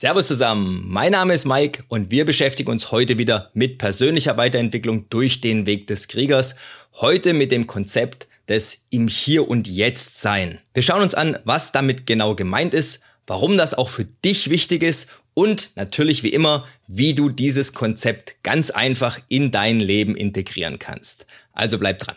Servus zusammen, mein Name ist Mike und wir beschäftigen uns heute wieder mit persönlicher Weiterentwicklung durch den Weg des Kriegers. Heute mit dem Konzept des im Hier und Jetzt sein. Wir schauen uns an, was damit genau gemeint ist, warum das auch für dich wichtig ist und natürlich wie immer, wie du dieses Konzept ganz einfach in dein Leben integrieren kannst. Also bleib dran.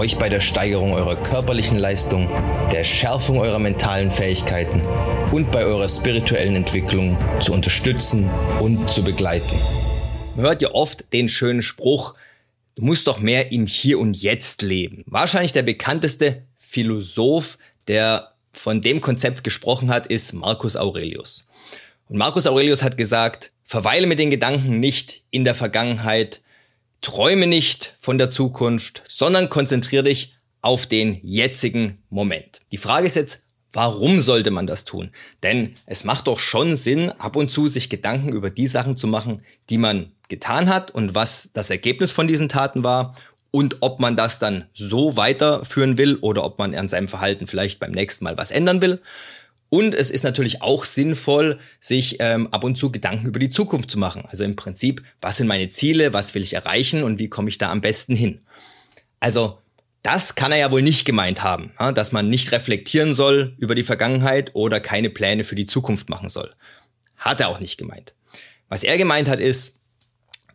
euch bei der Steigerung eurer körperlichen Leistung, der Schärfung eurer mentalen Fähigkeiten und bei eurer spirituellen Entwicklung zu unterstützen und zu begleiten. Man hört ja oft den schönen Spruch, du musst doch mehr im Hier und Jetzt leben. Wahrscheinlich der bekannteste Philosoph, der von dem Konzept gesprochen hat, ist Marcus Aurelius. Und Marcus Aurelius hat gesagt, verweile mit den Gedanken nicht in der Vergangenheit, träume nicht von der Zukunft, sondern konzentriere dich auf den jetzigen Moment. Die Frage ist jetzt, Warum sollte man das tun? Denn es macht doch schon Sinn, ab und zu sich Gedanken über die Sachen zu machen, die man getan hat und was das Ergebnis von diesen Taten war und ob man das dann so weiterführen will oder ob man an seinem Verhalten vielleicht beim nächsten Mal was ändern will. Und es ist natürlich auch sinnvoll, sich ähm, ab und zu Gedanken über die Zukunft zu machen. Also im Prinzip, was sind meine Ziele, was will ich erreichen und wie komme ich da am besten hin? Also das kann er ja wohl nicht gemeint haben, dass man nicht reflektieren soll über die Vergangenheit oder keine Pläne für die Zukunft machen soll. Hat er auch nicht gemeint. Was er gemeint hat ist,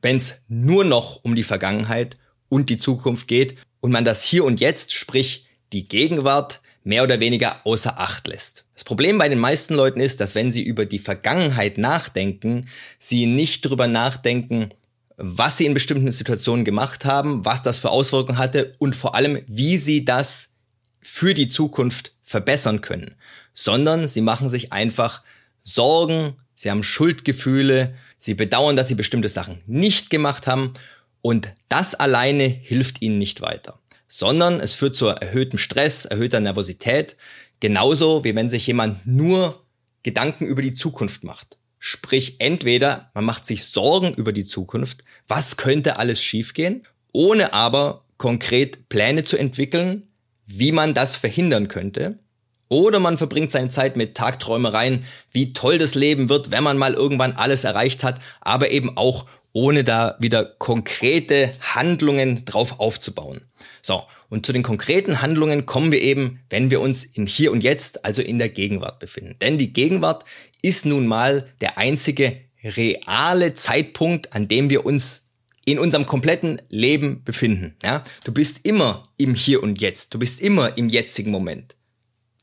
wenn es nur noch um die Vergangenheit und die Zukunft geht und man das hier und jetzt, sprich die Gegenwart, mehr oder weniger außer Acht lässt. Das Problem bei den meisten Leuten ist, dass wenn sie über die Vergangenheit nachdenken, sie nicht drüber nachdenken, was sie in bestimmten Situationen gemacht haben, was das für Auswirkungen hatte und vor allem, wie sie das für die Zukunft verbessern können, sondern sie machen sich einfach Sorgen, sie haben Schuldgefühle, sie bedauern, dass sie bestimmte Sachen nicht gemacht haben und das alleine hilft ihnen nicht weiter, sondern es führt zu erhöhtem Stress, erhöhter Nervosität, genauso wie wenn sich jemand nur Gedanken über die Zukunft macht. Sprich, entweder man macht sich Sorgen über die Zukunft, was könnte alles schiefgehen, ohne aber konkret Pläne zu entwickeln, wie man das verhindern könnte. Oder man verbringt seine Zeit mit Tagträumereien, wie toll das Leben wird, wenn man mal irgendwann alles erreicht hat, aber eben auch ohne da wieder konkrete Handlungen drauf aufzubauen. So, und zu den konkreten Handlungen kommen wir eben, wenn wir uns im Hier und Jetzt, also in der Gegenwart befinden. Denn die Gegenwart ist nun mal der einzige reale Zeitpunkt, an dem wir uns in unserem kompletten Leben befinden. Ja? Du bist immer im Hier und Jetzt. Du bist immer im jetzigen Moment.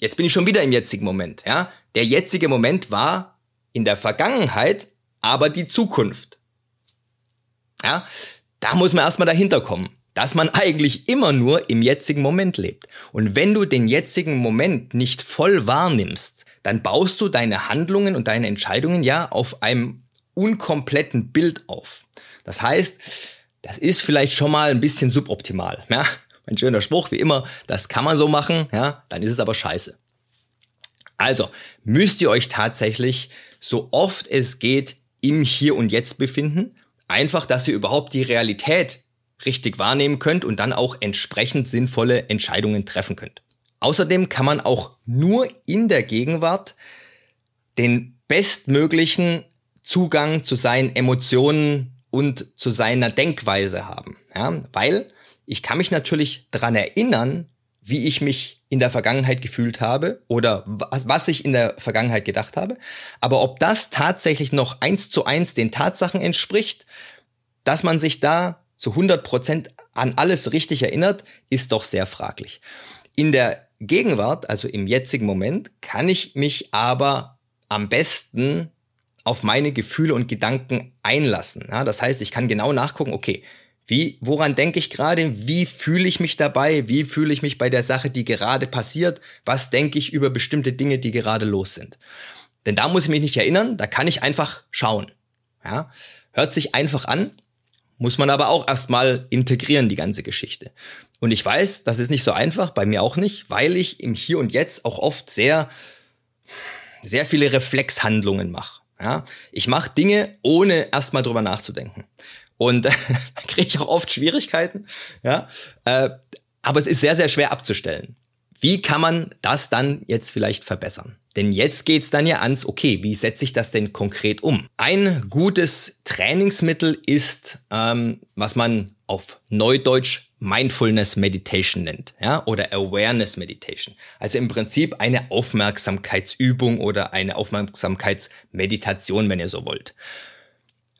Jetzt bin ich schon wieder im jetzigen Moment. Ja? Der jetzige Moment war in der Vergangenheit, aber die Zukunft. Ja, da muss man erstmal dahinter kommen, dass man eigentlich immer nur im jetzigen Moment lebt. Und wenn du den jetzigen Moment nicht voll wahrnimmst, dann baust du deine Handlungen und deine Entscheidungen ja auf einem unkompletten Bild auf. Das heißt, das ist vielleicht schon mal ein bisschen suboptimal. Ja? Ein schöner Spruch, wie immer, das kann man so machen, ja, dann ist es aber scheiße. Also müsst ihr euch tatsächlich so oft es geht im Hier und Jetzt befinden, Einfach, dass ihr überhaupt die Realität richtig wahrnehmen könnt und dann auch entsprechend sinnvolle Entscheidungen treffen könnt. Außerdem kann man auch nur in der Gegenwart den bestmöglichen Zugang zu seinen Emotionen und zu seiner Denkweise haben. Ja, weil ich kann mich natürlich dran erinnern, wie ich mich in der Vergangenheit gefühlt habe oder was ich in der Vergangenheit gedacht habe. Aber ob das tatsächlich noch eins zu eins den Tatsachen entspricht, dass man sich da zu 100 Prozent an alles richtig erinnert, ist doch sehr fraglich. In der Gegenwart, also im jetzigen Moment, kann ich mich aber am besten auf meine Gefühle und Gedanken einlassen. Ja, das heißt, ich kann genau nachgucken, okay, wie, woran denke ich gerade? Wie fühle ich mich dabei? Wie fühle ich mich bei der Sache, die gerade passiert? Was denke ich über bestimmte Dinge, die gerade los sind? Denn da muss ich mich nicht erinnern, da kann ich einfach schauen. Ja? Hört sich einfach an, muss man aber auch erstmal integrieren, die ganze Geschichte. Und ich weiß, das ist nicht so einfach, bei mir auch nicht, weil ich im Hier und Jetzt auch oft sehr, sehr viele Reflexhandlungen mache. Ja? Ich mache Dinge, ohne erstmal drüber nachzudenken. Und da kriege ich auch oft Schwierigkeiten. Ja? Äh, aber es ist sehr, sehr schwer abzustellen. Wie kann man das dann jetzt vielleicht verbessern? Denn jetzt geht's dann ja ans, okay, wie setze ich das denn konkret um? Ein gutes Trainingsmittel ist, ähm, was man auf Neudeutsch Mindfulness Meditation nennt, ja, oder Awareness Meditation. Also im Prinzip eine Aufmerksamkeitsübung oder eine Aufmerksamkeitsmeditation, wenn ihr so wollt.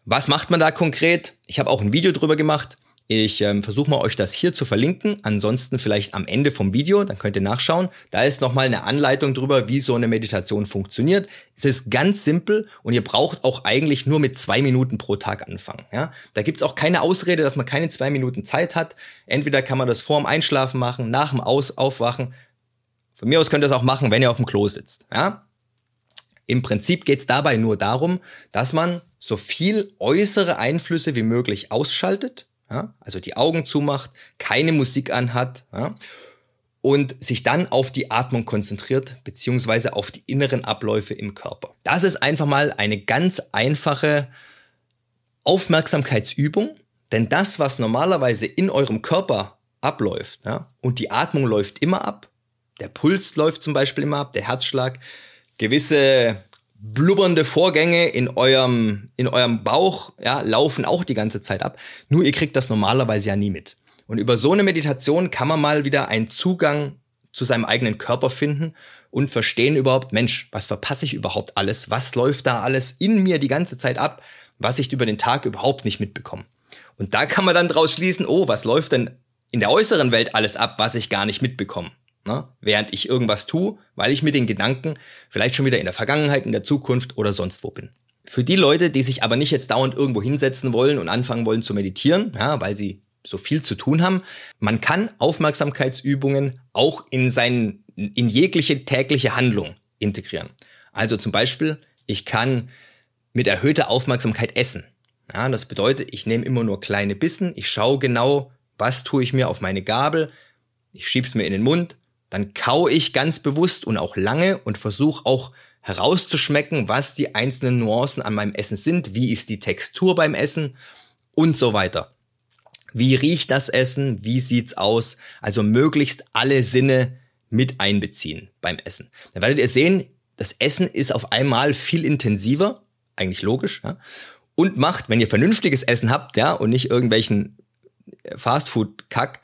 Was macht man da konkret? Ich habe auch ein Video drüber gemacht. Ich ähm, versuche mal euch das hier zu verlinken. Ansonsten vielleicht am Ende vom Video, dann könnt ihr nachschauen. Da ist nochmal eine Anleitung drüber, wie so eine Meditation funktioniert. Es ist ganz simpel und ihr braucht auch eigentlich nur mit zwei Minuten pro Tag anfangen. Ja? Da gibt's auch keine Ausrede, dass man keine zwei Minuten Zeit hat. Entweder kann man das vor dem Einschlafen machen, nach dem Aus Aufwachen. Von mir aus könnt ihr das auch machen, wenn ihr auf dem Klo sitzt. Ja? Im Prinzip geht's dabei nur darum, dass man so viel äußere Einflüsse wie möglich ausschaltet ja, also die Augen zumacht, keine Musik anhat ja, und sich dann auf die Atmung konzentriert, beziehungsweise auf die inneren Abläufe im Körper. Das ist einfach mal eine ganz einfache Aufmerksamkeitsübung, denn das, was normalerweise in eurem Körper abläuft, ja, und die Atmung läuft immer ab, der Puls läuft zum Beispiel immer ab, der Herzschlag, gewisse blubbernde Vorgänge in eurem, in eurem Bauch ja, laufen auch die ganze Zeit ab. Nur ihr kriegt das normalerweise ja nie mit. Und über so eine Meditation kann man mal wieder einen Zugang zu seinem eigenen Körper finden und verstehen überhaupt, Mensch, was verpasse ich überhaupt alles? Was läuft da alles in mir die ganze Zeit ab, was ich über den Tag überhaupt nicht mitbekomme? Und da kann man dann draus schließen, oh, was läuft denn in der äußeren Welt alles ab, was ich gar nicht mitbekomme? Ne? Während ich irgendwas tue, weil ich mit den Gedanken vielleicht schon wieder in der Vergangenheit, in der Zukunft oder sonst wo bin. Für die Leute, die sich aber nicht jetzt dauernd irgendwo hinsetzen wollen und anfangen wollen zu meditieren, ja, weil sie so viel zu tun haben, man kann Aufmerksamkeitsübungen auch in sein, in jegliche tägliche Handlung integrieren. Also zum Beispiel, ich kann mit erhöhter Aufmerksamkeit essen. Ja, das bedeutet, ich nehme immer nur kleine Bissen, ich schaue genau, was tue ich mir auf meine Gabel, ich schieb's mir in den Mund, dann kau ich ganz bewusst und auch lange und versuche auch herauszuschmecken, was die einzelnen Nuancen an meinem Essen sind, wie ist die Textur beim Essen und so weiter. Wie riecht das Essen? Wie sieht's aus? Also möglichst alle Sinne mit einbeziehen beim Essen. Dann werdet ihr sehen, das Essen ist auf einmal viel intensiver, eigentlich logisch, ja, und macht, wenn ihr vernünftiges Essen habt, ja, und nicht irgendwelchen Fastfood-Kack,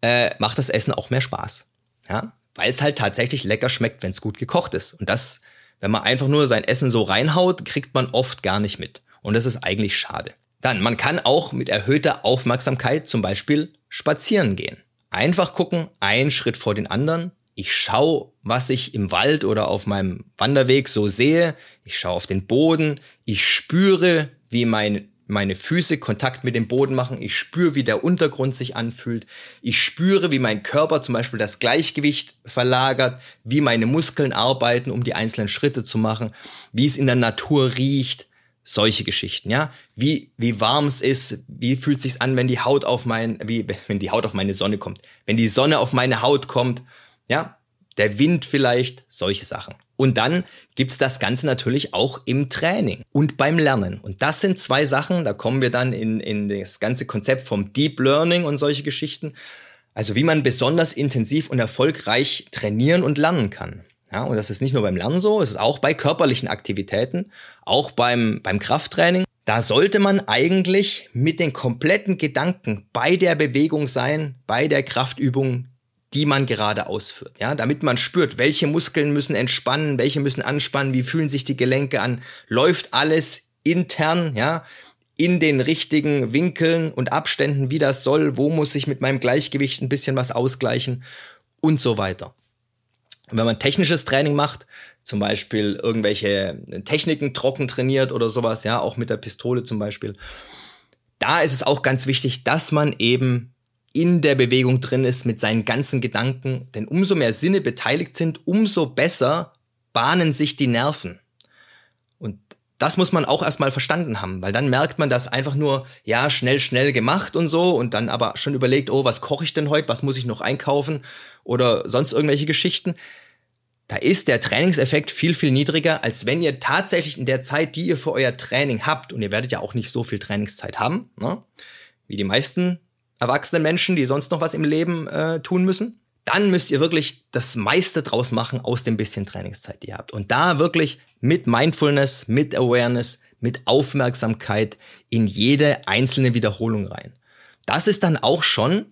äh, macht das Essen auch mehr Spaß. Ja, weil es halt tatsächlich lecker schmeckt, wenn es gut gekocht ist. Und das, wenn man einfach nur sein Essen so reinhaut, kriegt man oft gar nicht mit. Und das ist eigentlich schade. Dann, man kann auch mit erhöhter Aufmerksamkeit zum Beispiel spazieren gehen. Einfach gucken, ein Schritt vor den anderen. Ich schaue, was ich im Wald oder auf meinem Wanderweg so sehe. Ich schaue auf den Boden. Ich spüre, wie mein meine Füße Kontakt mit dem Boden machen. Ich spüre, wie der Untergrund sich anfühlt. Ich spüre, wie mein Körper zum Beispiel das Gleichgewicht verlagert, wie meine Muskeln arbeiten, um die einzelnen Schritte zu machen, wie es in der Natur riecht. Solche Geschichten, ja. Wie, wie warm es ist, wie fühlt es sich an, wenn die Haut auf mein, wie, wenn die Haut auf meine Sonne kommt. Wenn die Sonne auf meine Haut kommt, ja. Der Wind vielleicht, solche Sachen. Und dann gibt's das Ganze natürlich auch im Training und beim Lernen. Und das sind zwei Sachen, da kommen wir dann in, in das ganze Konzept vom Deep Learning und solche Geschichten. Also wie man besonders intensiv und erfolgreich trainieren und lernen kann. Ja, und das ist nicht nur beim Lernen so, es ist auch bei körperlichen Aktivitäten, auch beim, beim Krafttraining. Da sollte man eigentlich mit den kompletten Gedanken bei der Bewegung sein, bei der Kraftübung, die man gerade ausführt, ja, damit man spürt, welche Muskeln müssen entspannen, welche müssen anspannen, wie fühlen sich die Gelenke an, läuft alles intern, ja, in den richtigen Winkeln und Abständen, wie das soll, wo muss ich mit meinem Gleichgewicht ein bisschen was ausgleichen und so weiter. Und wenn man technisches Training macht, zum Beispiel irgendwelche Techniken trocken trainiert oder sowas, ja, auch mit der Pistole zum Beispiel, da ist es auch ganz wichtig, dass man eben in der Bewegung drin ist mit seinen ganzen Gedanken. Denn umso mehr Sinne beteiligt sind, umso besser bahnen sich die Nerven. Und das muss man auch erstmal verstanden haben, weil dann merkt man das einfach nur, ja, schnell, schnell gemacht und so und dann aber schon überlegt, oh, was koche ich denn heute, was muss ich noch einkaufen oder sonst irgendwelche Geschichten. Da ist der Trainingseffekt viel, viel niedriger, als wenn ihr tatsächlich in der Zeit, die ihr für euer Training habt, und ihr werdet ja auch nicht so viel Trainingszeit haben, ne, wie die meisten erwachsenen Menschen, die sonst noch was im Leben äh, tun müssen, dann müsst ihr wirklich das meiste draus machen aus dem bisschen Trainingszeit, die ihr habt. Und da wirklich mit Mindfulness, mit Awareness, mit Aufmerksamkeit in jede einzelne Wiederholung rein. Das ist dann auch schon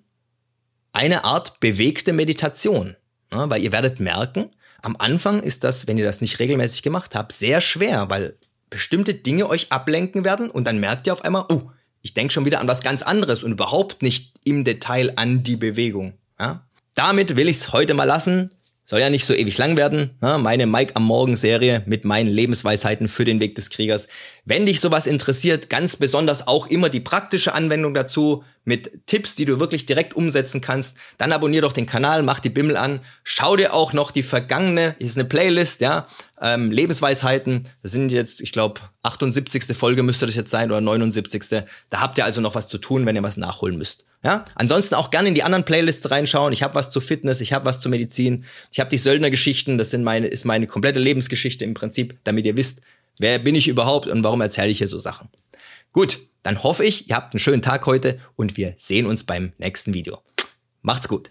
eine Art bewegte Meditation, ne? weil ihr werdet merken, am Anfang ist das, wenn ihr das nicht regelmäßig gemacht habt, sehr schwer, weil bestimmte Dinge euch ablenken werden und dann merkt ihr auf einmal, oh, ich denke schon wieder an was ganz anderes und überhaupt nicht im Detail an die Bewegung. Ja? Damit will ich es heute mal lassen. Soll ja nicht so ewig lang werden. Ne? Meine Mike am Morgen Serie mit meinen Lebensweisheiten für den Weg des Kriegers. Wenn dich sowas interessiert, ganz besonders auch immer die praktische Anwendung dazu mit Tipps, die du wirklich direkt umsetzen kannst, dann abonnier doch den Kanal, mach die Bimmel an, schau dir auch noch die vergangene, hier ist eine Playlist, ja, ähm, Lebensweisheiten. Das sind jetzt, ich glaube, 78. Folge müsste das jetzt sein oder 79. Da habt ihr also noch was zu tun, wenn ihr was nachholen müsst. Ja, ansonsten auch gerne in die anderen Playlists reinschauen. Ich habe was zu Fitness, ich habe was zu Medizin, ich habe die Söldnergeschichten. Das sind meine, ist meine komplette Lebensgeschichte im Prinzip, damit ihr wisst, wer bin ich überhaupt und warum erzähle ich hier so Sachen. Gut, dann hoffe ich, ihr habt einen schönen Tag heute und wir sehen uns beim nächsten Video. Macht's gut.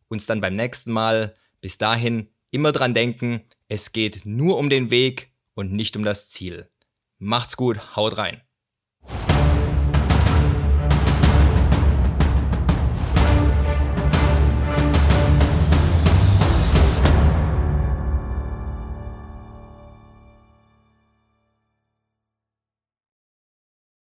uns dann beim nächsten Mal. Bis dahin immer dran denken, es geht nur um den Weg und nicht um das Ziel. Macht's gut, haut rein.